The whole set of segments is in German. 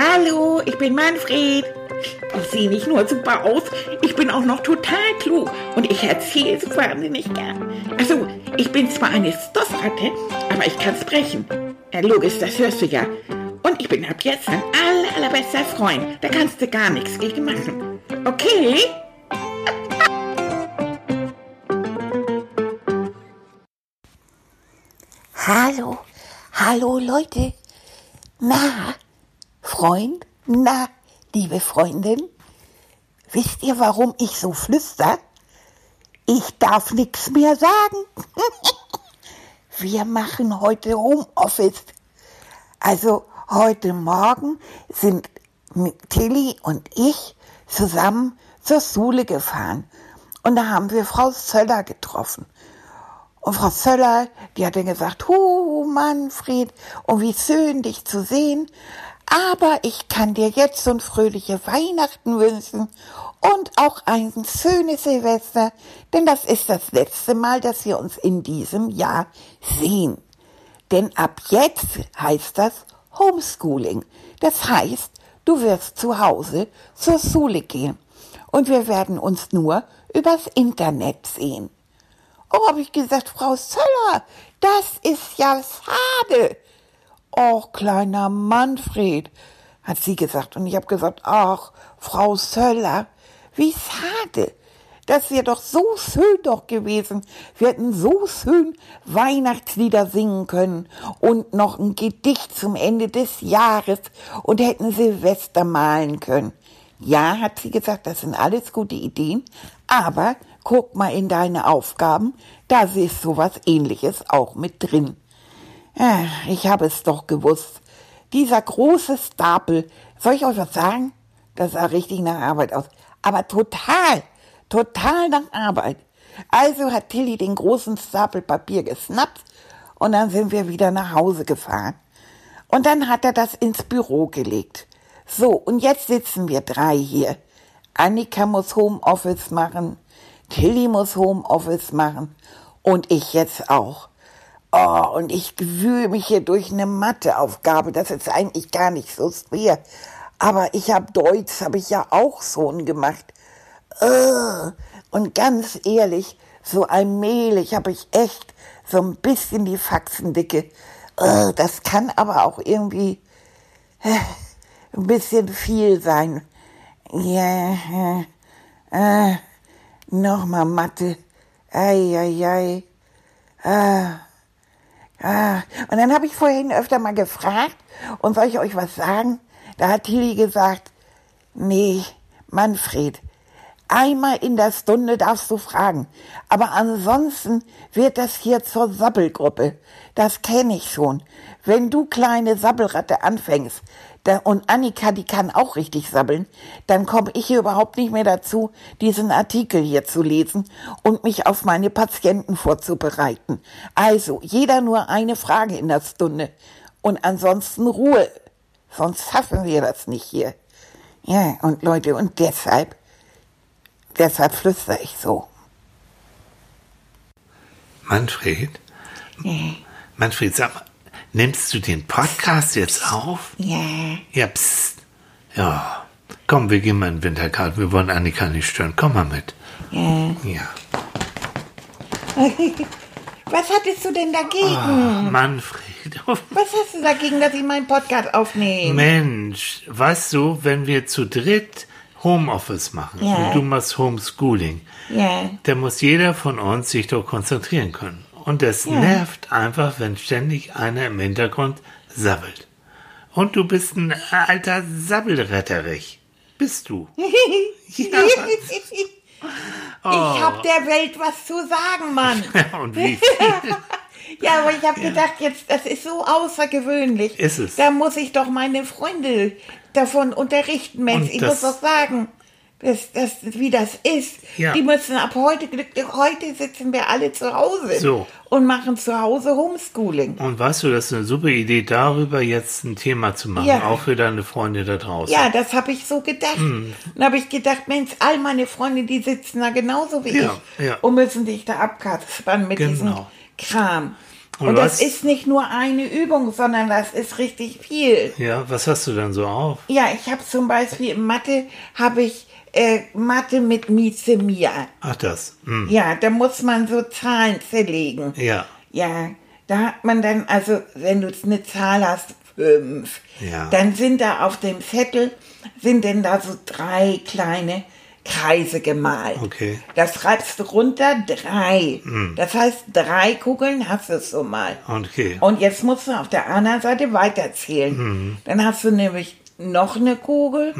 Hallo, ich bin Manfred. Ich sehe nicht nur super aus, ich bin auch noch total klug und ich erzähle so wahnsinnig gern. Also, ich bin zwar eine Stoffratte, aber ich kann sprechen. Ja, logisch, das hörst du ja. Und ich bin ab jetzt dein aller, allerbester Freund. Da kannst du gar nichts gegen machen. Okay? Hallo, hallo Leute. Na, Freund, na, liebe Freundin, wisst ihr, warum ich so flüster? Ich darf nichts mehr sagen. Wir machen heute Homeoffice. Also heute Morgen sind Tilly und ich zusammen zur Schule gefahren. Und da haben wir Frau Söller getroffen. Und Frau Söller, die hat dann gesagt, Hu, Manfred, und wie schön dich zu sehen. Aber ich kann dir jetzt ein fröhliche Weihnachten wünschen und auch ein schönes Silvester, denn das ist das letzte Mal, dass wir uns in diesem Jahr sehen. Denn ab jetzt heißt das Homeschooling. Das heißt, du wirst zu Hause zur Schule gehen und wir werden uns nur übers Internet sehen. Oh, habe ich gesagt, Frau Söller, das ist ja schade. Och, kleiner Manfred, hat sie gesagt. Und ich habe gesagt, ach, Frau Söller, wie schade. Das wäre doch so schön doch gewesen. Wir hätten so schön Weihnachtslieder singen können und noch ein Gedicht zum Ende des Jahres und hätten Silvester malen können. Ja, hat sie gesagt, das sind alles gute Ideen, aber guck mal in deine Aufgaben, da ist sowas ähnliches auch mit drin. Ich habe es doch gewusst. Dieser große Stapel, soll ich euch was sagen? Das sah richtig nach Arbeit aus. Aber total, total nach Arbeit. Also hat Tilly den großen Stapel Papier geschnappt und dann sind wir wieder nach Hause gefahren. Und dann hat er das ins Büro gelegt. So, und jetzt sitzen wir drei hier. Annika muss Homeoffice machen, Tilly muss Homeoffice machen und ich jetzt auch. Oh, und ich wühle mich hier durch eine Matheaufgabe. Das ist eigentlich gar nicht so schwer. Aber ich habe Deutsch, habe ich ja auch schon gemacht. Und ganz ehrlich, so allmählich habe ich echt so ein bisschen die Faxendicke. Das kann aber auch irgendwie äh, ein bisschen viel sein. Ja, äh, äh, nochmal Mathe. Ei, ei, ei. Ah. Ah, und dann habe ich vorhin öfter mal gefragt, und soll ich euch was sagen? Da hat Tilly gesagt, nee, Manfred, einmal in der Stunde darfst du fragen, aber ansonsten wird das hier zur Sabbelgruppe. Das kenne ich schon. Wenn du kleine Sabbelratte anfängst, da, und Annika, die kann auch richtig sabbeln, dann komme ich hier überhaupt nicht mehr dazu, diesen Artikel hier zu lesen und mich auf meine Patienten vorzubereiten. Also, jeder nur eine Frage in der Stunde und ansonsten Ruhe. Sonst schaffen wir das nicht hier. Ja, und Leute, und deshalb, deshalb flüstere ich so. Manfred? Manfred, sag mal, nimmst du den Podcast jetzt auf? Ja. Ja, psst. Ja. Komm, wir gehen mal in den Wintergarten. Wir wollen Annika nicht stören. Komm mal mit. Ja. Ja. Was hattest du denn dagegen? Oh, Manfred. Was hast du dagegen, dass ich meinen Podcast aufnehme? Mensch, weißt du, wenn wir zu dritt Homeoffice machen Ja. und du machst Homeschooling, Ja. dann muss jeder von uns sich doch konzentrieren können. Und das nervt einfach, wenn ständig einer im Hintergrund sabbelt. Und du bist ein alter Sabbelretterich. Bist du. Ja. Ich hab der Welt was zu sagen, Mann. Und wie viel? Ja, aber ich habe gedacht, jetzt, das ist so außergewöhnlich. Ist es. Da muss ich doch meine Freunde davon unterrichten, Mensch. Und Ich muss doch sagen, das, das, wie das ist. Ja. Die müssen ab heute, heute sitzen wir alle zu Hause So. und machen zu Hause Homeschooling. Und weißt du, das ist eine super Idee, darüber jetzt ein Thema zu machen, Ja. auch für deine Freunde da draußen. Ja, das habe ich so gedacht. Hm. Dann habe ich gedacht, Mensch, all meine Freunde, die sitzen da genauso wie Ja, ich ja. und müssen dich da abkaspern mit Genau. diesem Kram. Und das was- ist nicht nur eine Übung, sondern das ist richtig viel. Ja, was hast du dann so auf? Ja, ich habe zum Beispiel in Mathe, habe ich äh, Mathe mit Mizemia. Ach, das. Hm. Ja, da muss man so Zahlen zerlegen. Ja. Ja, da hat man dann, also wenn du eine Zahl hast, fünf, Ja. dann sind da auf dem Zettel, sind denn da so drei kleine Kreise gemalt. Okay. Das schreibst du runter, drei. Hm. Das heißt, drei Kugeln hast du so mal. Okay. Und jetzt musst du auf der anderen Seite weiterzählen. Mhm. Dann hast du nämlich noch eine Kugel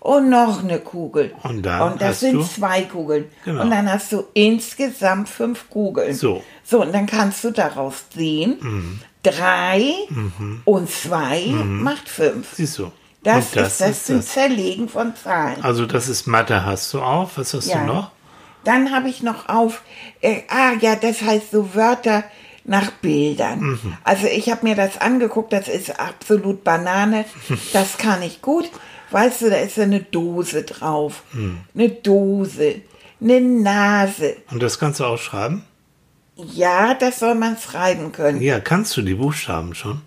und noch eine Kugel. Und dann und das sind du- zwei Kugeln. Genau. Und dann hast du insgesamt fünf Kugeln. So. So, und dann kannst du daraus sehen, drei und zwei macht fünf. Siehst du. Das, Und ist das, zum Zerlegen von Zahlen. Also das ist Mathe hast du auf. Was hast Ja. du noch? Dann habe ich noch auf, äh, ah ja, das heißt so Wörter nach Bildern. Mhm. Also ich habe mir das angeguckt, das ist absolut Banane, das kann ich gut. Weißt du, da ist ja eine Dose drauf, Mhm. eine Dose, eine Nase. Und das kannst du auch schreiben? Ja, das soll man schreiben können. Ja, kannst du die Buchstaben schon?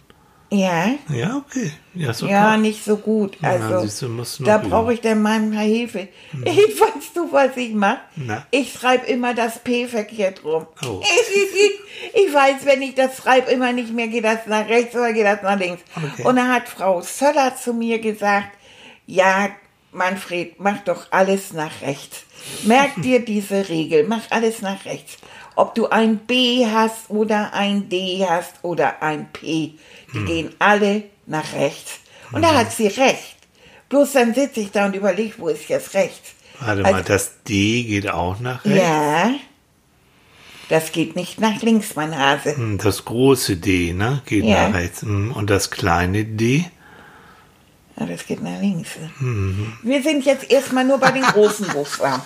Ja, Ja, okay. Ja, so ja, nicht so gut. Also siehst du, da brauche ich dann manchmal Hilfe. Ich weißt du, was ich mache? Na? Ich schreibe immer das P verkehrt rum. Oh. Ich weiß, wenn ich das schreibe, immer nicht mehr, geht das nach rechts oder geht das nach links. Okay. Und dann hat Frau Söller zu mir gesagt, ja, Manfred, mach doch alles nach rechts. Merk dir diese Regel, mach alles nach rechts. Ob du ein B hast oder ein D hast oder ein P, die gehen alle nach rechts. Und da hat sie recht. Bloß dann sitze ich da und überlege, wo ist jetzt rechts? Warte Also- mal, das D geht auch nach rechts? Ja, das geht nicht nach links, mein Hase. Hm, Das große D, ne? Geht Ja. nach rechts. Hm, Und das kleine D? Ja, das geht nach links. Mhm. Wir sind jetzt erstmal nur bei den großen Buchstaben.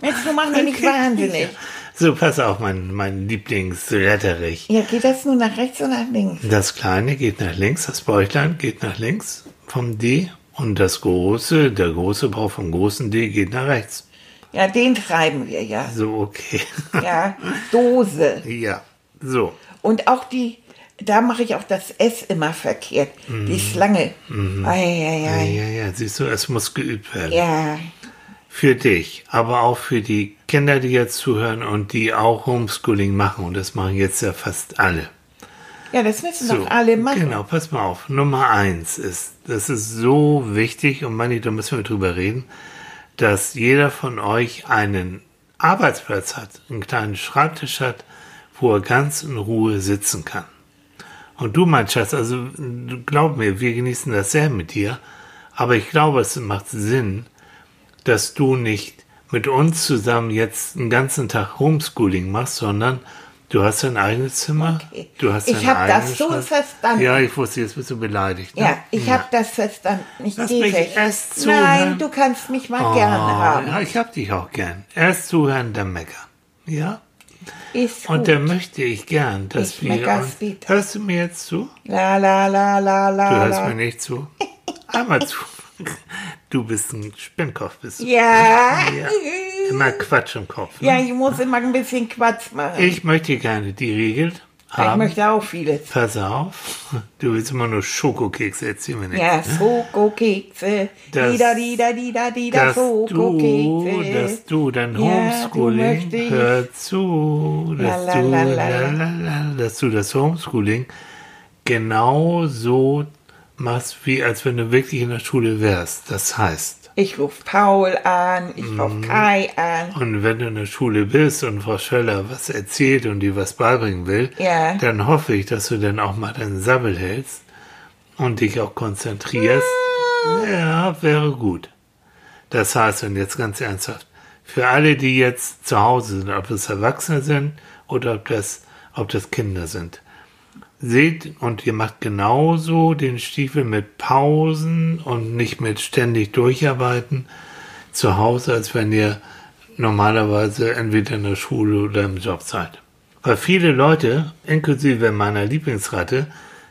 Jetzt machen wir nicht wahnsinnig. So, pass auf, mein, mein Lieblingsretterich. Ja, geht das nur nach rechts oder nach links? Das kleine geht nach links, das Bäuchlein geht nach links vom D. Und das große, der große Bauch vom großen D geht nach rechts. Ja, den schreiben wir ja. So, okay. Ja, Dose. ja, so. Und auch die, da mache ich auch das S immer verkehrt. Die Schlange. Ja, Eieiei. ja, ja, siehst du, es muss geübt werden. Ja, Für dich, aber auch für die Kinder, die jetzt zuhören und die auch Homeschooling machen. Und das machen jetzt ja fast alle. ja, das müssen doch alle machen. Genau, pass mal auf. Nummer eins ist, das ist so wichtig und Manni, da müssen wir drüber reden, dass jeder von euch einen Arbeitsplatz hat, einen kleinen Schreibtisch hat, wo er ganz in Ruhe sitzen kann. Und du, mein Schatz, also glaub mir, wir genießen das sehr mit dir, aber ich glaube, es macht Sinn, dass du nicht mit uns zusammen jetzt einen ganzen Tag Homeschooling machst, sondern du hast dein eigenes Zimmer, Okay. du hast Ich deinen hab das so verstanden. Ja, ich wusste, jetzt bist du beleidigt. Ne? Ja, ich habe das verstanden. Ich Lass mich weg. erst zuhören. Nein, du kannst mich mal Oh, gerne haben. Ja, ich hab dich auch gern. Erst zuhören, dann meckern. Ja? Ist Und gut. dann möchte ich gern, dass Ich wir uns... Hörst du mir jetzt zu? La la la la la Du hörst la. mir nicht zu. Einmal zu. Du bist ein Spinnkopf, bist du. Ja. Ja. Immer Quatsch im Kopf. Ne? Ja, ich muss immer ein bisschen Quatsch machen. Ich, Ich möchte gerne die Regeln haben. möchte auch vieles. Pass auf. Du willst immer nur Schokokekse erzählen wir nicht. Ja, Schokokekse. Das- Dida, dida, dida, dida, dass du, Schokokekse. dass du dein Ja, du Homeschooling, möchtest- hör zu, dass La, la, du, la, la, dass du das Homeschooling genau so machst, wie als wenn du wirklich in der Schule wärst. Das heißt, Ich rufe Paul an, ich Mhm. rufe Kai an. und wenn du in der Schule bist und Frau Schöller was erzählt und dir was beibringen will, Ja. dann hoffe ich, dass du dann auch mal deinen Sabbel hältst und dich auch konzentrierst. Ja, wäre gut. Das heißt, und jetzt ganz ernsthaft, für alle, die jetzt zu Hause sind, ob das Erwachsene sind oder ob das, ob das Kinder sind, seht und ihr macht genauso den Stiefel mit Pausen und nicht mit ständig durcharbeiten zu Hause, als wenn ihr normalerweise entweder in der Schule oder im Job seid. Weil viele Leute, inklusive meiner Lieblingsratte,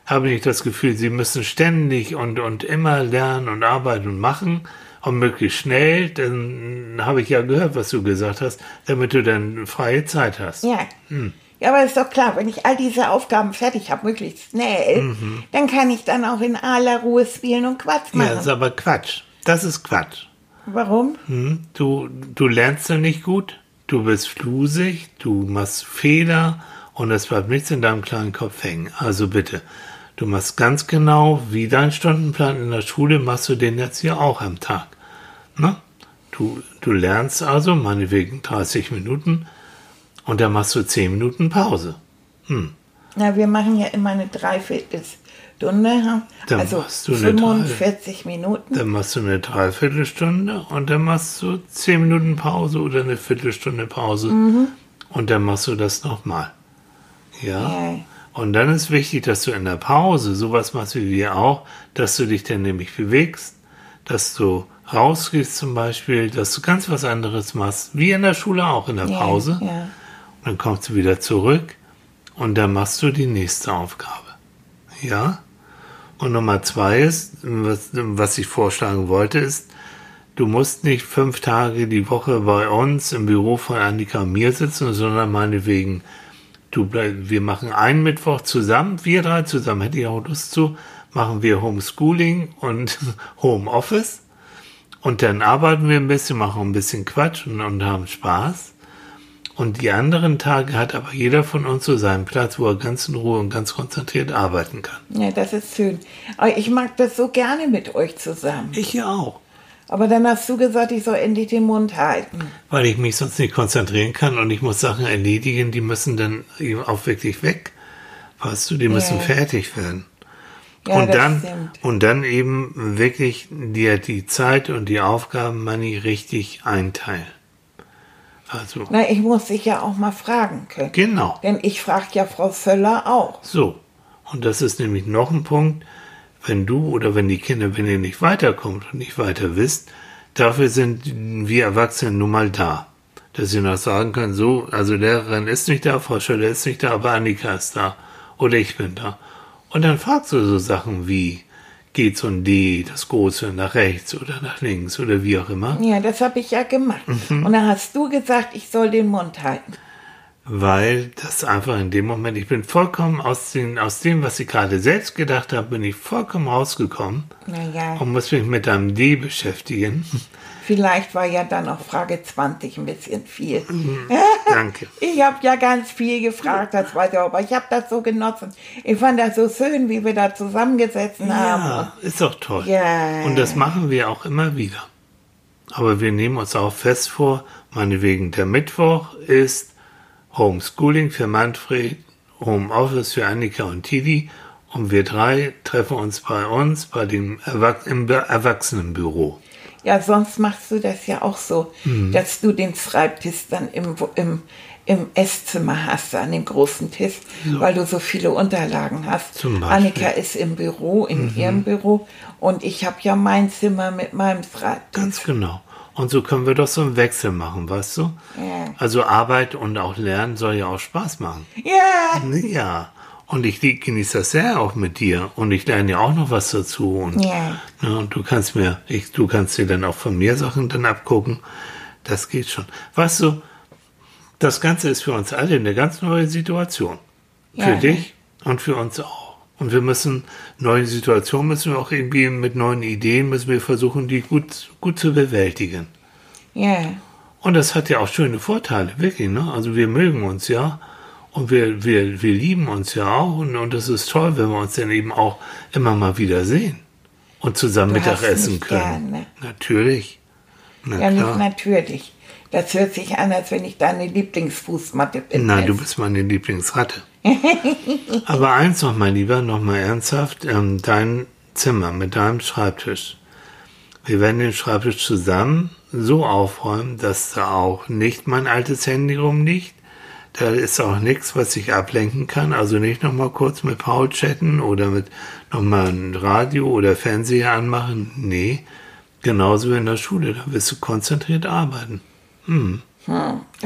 haben nicht das Gefühl, sie müssen ständig und, und immer lernen und arbeiten und machen und möglichst schnell, dann habe ich ja gehört, was du gesagt hast, damit du dann freie Zeit hast. Ja. Hm. Ja, aber ist doch klar, wenn ich all diese Aufgaben fertig habe, möglichst schnell, dann kann ich dann auch in aller Ruhe spielen und Quatsch Ja, machen. ist aber Quatsch. Das ist Quatsch. Warum? Hm? Du, du lernst dann nicht gut, du bist flusig, du machst Fehler und es bleibt nichts in deinem kleinen Kopf hängen. Also bitte, du machst ganz genau, wie dein Stundenplan in der Schule, machst du den jetzt hier auch am Tag. Ne? Du, du lernst also, meinetwegen 30 Minuten und dann machst du 10 Minuten Pause. Na, wir machen ja immer eine Dreiviertelstunde, also machst du eine 45 Minuten. Dann machst du eine Dreiviertelstunde und dann machst du 10 Minuten Pause oder eine Viertelstunde Pause und dann machst du das nochmal. Ja? Ja. Und dann ist wichtig, dass du in der Pause sowas machst wie wir auch, dass du dich dann nämlich bewegst, dass du rausgehst zum Beispiel, dass du ganz was anderes machst, wie in der Schule auch in der Pause. ja. Dann kommst du wieder zurück und dann machst du die nächste Aufgabe. Ja? Und Nummer zwei ist, was, was ich vorschlagen wollte, ist, du musst nicht fünf Tage die Woche bei uns im Büro von Annika und mir sitzen, sondern meinetwegen, du bleib, wir machen einen Mittwoch zusammen, wir drei zusammen, hätte ich auch Lust zu, machen wir Homeschooling und Homeoffice. Und dann arbeiten wir ein bisschen, machen ein bisschen Quatsch und, und haben Spaß. Und die anderen Tage hat aber jeder von uns so seinen Platz, wo er ganz in Ruhe und ganz konzentriert arbeiten kann. Ja, das ist schön. Aber ich mag das so gerne mit euch zusammen. Ich ja auch. Aber dann hast du gesagt, ich soll endlich den Mund halten. Weil ich mich sonst nicht konzentrieren kann und ich muss Sachen erledigen, die müssen dann eben auch wirklich weg. Weißt du, die müssen Ja. fertig werden. Ja, und dann stimmt. und dann eben wirklich dir die Zeit und die Aufgaben Money richtig einteilen. Also Na, ich muss dich ja auch mal fragen können. genau. Denn ich frage ja Frau Völler auch. So. Und das ist nämlich noch ein Punkt, wenn du oder wenn die Kinder, wenn ihr nicht weiterkommt und nicht weiter wisst, dafür sind wir Erwachsene nun mal da. Dass ihr noch sagen könnt, so, also Lehrerin ist nicht da, Frau Schöller ist nicht da, aber Annika ist da. Oder ich bin da. Und dann fragst du so Sachen wie, geht so ein D, das große, nach rechts oder nach links oder wie auch immer. Ja, das habe ich ja gemacht. Mhm. Und dann hast du gesagt, ich soll den Mund halten. weil das einfach in dem Moment, ich bin vollkommen aus, den, aus dem, was ich gerade selbst gedacht habe, bin ich vollkommen rausgekommen Naja, und muss mich mit einem D beschäftigen. Vielleicht war ja dann auch Frage 20 ein bisschen viel. Danke. Ich habe ja ganz viel gefragt, das weiß ich auch, aber ich habe das so genossen. Ich fand das so schön, wie wir da zusammengesessen haben. Ja, ist doch toll. Ja. Und das machen wir auch immer wieder. Aber wir nehmen uns auch fest vor, meinetwegen der Mittwoch ist Homeschooling für Manfred, Homeoffice für Annika und Tidi und wir drei treffen uns bei uns bei dem Erwach im Erwachsenenbüro. Ja, sonst machst du das ja auch so, Mhm. dass du den Schreibtisch dann im, im, im Esszimmer hast, an dem großen Tisch, weil du so viele Unterlagen hast. Zum Beispiel. Mhm. Annika ist im Büro, in ihrem Büro und ich habe ja mein Zimmer mit meinem Schreibtisch. Ganz genau. Und so können wir doch so einen Wechsel machen, weißt du? Ja. Also Arbeit und auch Lernen soll ja auch Spaß machen. Ja, Ja. Und ich genieße das sehr auch mit dir. Und ich lerne ja auch noch was dazu. Und, Ja. ne, und du kannst mir, ich, du kannst dir dann auch von mir Sachen dann abgucken. Das geht schon. Weißt du, das Ganze ist für uns alle eine ganz neue Situation. Für Ja. dich und für uns auch. Und wir müssen, neue Situationen müssen wir auch irgendwie mit neuen Ideen müssen wir versuchen, die gut, gut zu bewältigen. ja. Und das hat ja auch schöne Vorteile, wirklich, ne? Also wir mögen uns ja und wir, wir, wir lieben uns ja auch und, und es ist toll, wenn wir uns dann eben auch immer mal wieder sehen und zusammen Du Mittagessen können. gerne. Natürlich. Na Ja, nicht natürlich. Das hört sich an, als wenn ich deine Lieblingsfußmatte bin. Nein, du bist meine Lieblingsratte. Aber eins noch, mein Lieber, noch mal ernsthaft, ähm, dein Zimmer mit deinem Schreibtisch. Wir werden den Schreibtisch zusammen so aufräumen, dass da auch nicht mein altes Handy rumliegt. Da ist auch nichts, was ich ablenken kann. Also nicht noch mal kurz mit Paul chatten oder mit noch mal ein Radio oder Fernseher anmachen. Nee, genauso wie in der Schule. Da wirst du konzentriert arbeiten. Du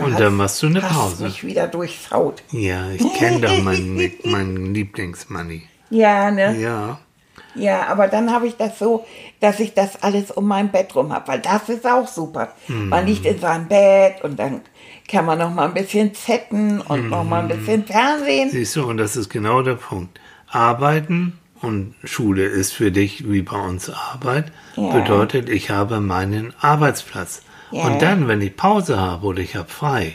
Und dann machst du eine hast Pause. mich wieder durchschaut. Ja, ich kenne da meinen, meinen Lieblingsmoney. Ja, ne? Ja. Ja, aber dann habe ich das so, dass ich das alles um mein Bett rum habe, weil das ist auch super. Man liegt in seinem Bett und dann kann man noch mal ein bisschen zetten und noch mal ein bisschen Fernsehen. Siehst du, und das ist genau der Punkt. Arbeiten und Schule ist für dich wie bei uns Arbeit, Ja. bedeutet, ich habe meinen Arbeitsplatz. Ja. Und dann, wenn ich Pause habe oder ich habe frei,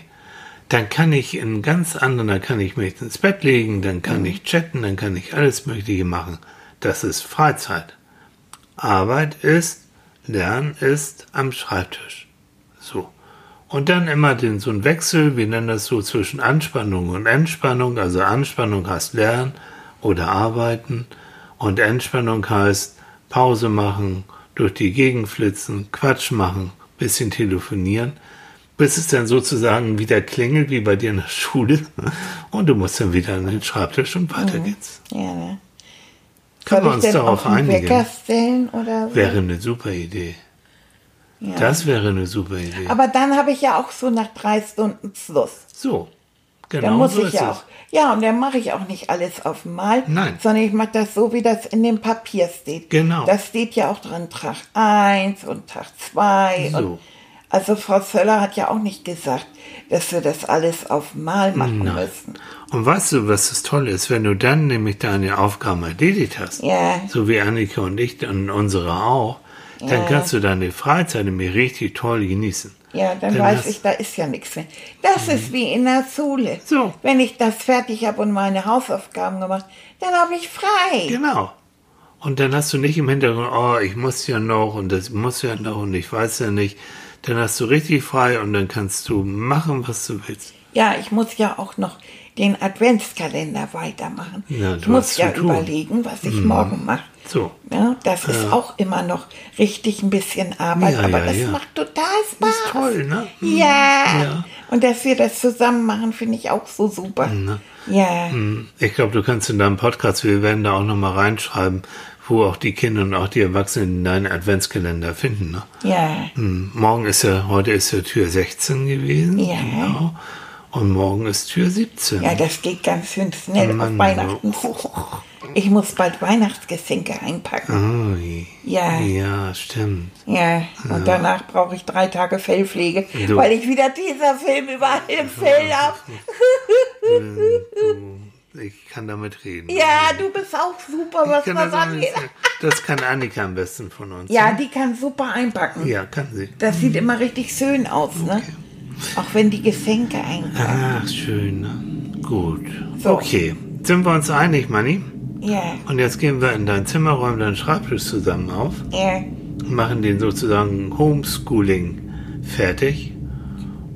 dann kann ich in ganz anderen, dann kann ich mich ins Bett legen, dann kann ich chatten, dann kann ich alles Mögliche machen. Das ist Freizeit. Arbeit ist, Lernen ist am Schreibtisch. So. Und dann immer den, so ein Wechsel, wir nennen das so zwischen Anspannung und Entspannung. Also Anspannung heißt Lernen oder Arbeiten und Entspannung heißt Pause machen, durch die Gegend flitzen, Quatsch machen, bisschen telefonieren, bis es dann sozusagen wieder klingelt, wie bei dir in der Schule. Und du musst dann wieder an den Schreibtisch und weiter geht's. Ja, ne? Können wir Soll uns darauf einigen? Wecker stellen oder so? Wäre eine super Idee. ja. Das wäre eine super Idee. Aber dann habe ich ja auch so nach drei Stunden Schluss. so, genau Dann muss so ich ist ja es. auch. Ja, und dann mache ich auch nicht alles auf Mal, Nein. sondern ich mache das so, wie das in dem Papier steht. Genau. Da steht ja auch dran Tag 1 und Tag 2. So. Und also Frau Zöller hat ja auch nicht gesagt, dass wir das alles auf Mal machen müssen. Und weißt du, was das Tolle ist, wenn du dann nämlich deine Aufgaben erledigt hast, Ja. so wie Annika und ich und unsere auch, dann Ja. kannst du deine Freizeit nämlich richtig toll genießen. Ja, dann Dann weiß ich, da ist ja nichts mehr. Das ist wie in der Schule. So. Wenn ich das fertig habe und meine Hausaufgaben gemacht, dann habe ich frei. Genau. Und dann hast du nicht im Hintergrund, oh, ich muss ja noch und das muss ja noch und ich weiß ja nicht. Dann hast du richtig frei und dann kannst du machen, was du willst. Ja, ich muss ja auch noch den Adventskalender weitermachen. Ja, ich du muss ja. Mhm. überlegen, was ich morgen mache. So. Ja, das ist auch immer noch richtig ein bisschen Arbeit, Ja, aber ja, das ja. macht total Spaß. Das ist toll, ne? Mhm. Ja. Ja. Und dass wir das zusammen machen, finde ich auch so super. Ja. Hm, Ich glaube, du kannst in deinem Podcast, wir werden da auch nochmal reinschreiben, wo auch die Kinder und auch die Erwachsenen deinen Adventskalender finden. Ne? Ja. Hm, Morgen ist ja, heute ist ja Tür 16 gewesen. Ja. Genau. Und morgen ist Tür 17. Ja, das geht ganz schön schnell Mann, auf Weihnachten. oh. Ich muss bald Weihnachtsgeschenke einpacken. Ui. Ja. Ja, stimmt. Ja, und danach brauche ich drei Tage Fellpflege, Du- weil ich wieder dieser Film überall im Fell habe. Ich kann damit reden. ja, du bist auch super, was alles, angeht. das kann Annika am besten von uns. Ja, die kann super einpacken. Ja, kann sie. Das sieht immer richtig schön aus, ne? Auch wenn die Geschenke einpacken. Ach, schön. Ne? Gut. So. Okay. Sind wir uns einig, Manni? Ja, Und jetzt gehen wir in dein Zimmer, räumen deinen Schreibtisch zusammen auf, ja, machen den sozusagen Homeschooling fertig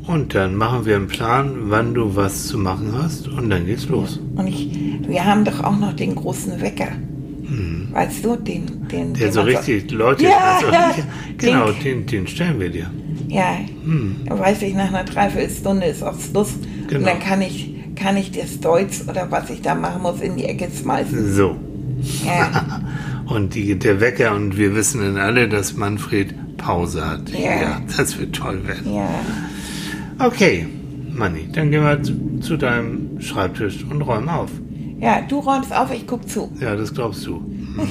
und dann machen wir einen Plan, wann du was zu machen hast und dann geht's los. und ich, wir haben doch auch noch den großen Wecker. Weißt du, den, den, Mhm. Der den so richtig Leute, Ja, also, ja. genau, Den- den, stellen wir dir. Ja, Hm. da weiß ich, nach einer Dreiviertelstunde ist auch Schluss. Und Genau. dann kann ich, kann ich das Deutsch oder was ich da machen muss in die Ecke schmeißen. So. Ja, Und die, der Wecker und wir wissen dann alle, dass Manfred Pause hat. Ja. das wird toll werden. ja. Okay, Manni, dann gehen wir zu, zu deinem Schreibtisch und räumen auf. Ja, du räumst auf, ich guck zu. Ja, das glaubst du.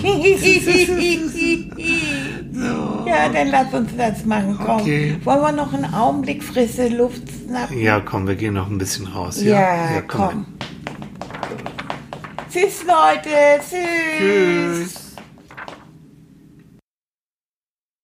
ja, dann lass uns das machen. Komm. Okay. Wollen wir noch einen Augenblick frische Luft schnappen? Ja, komm, wir gehen noch ein bisschen raus. Ja, komm. Tschüss, Leute. Tschüss. Tschüss.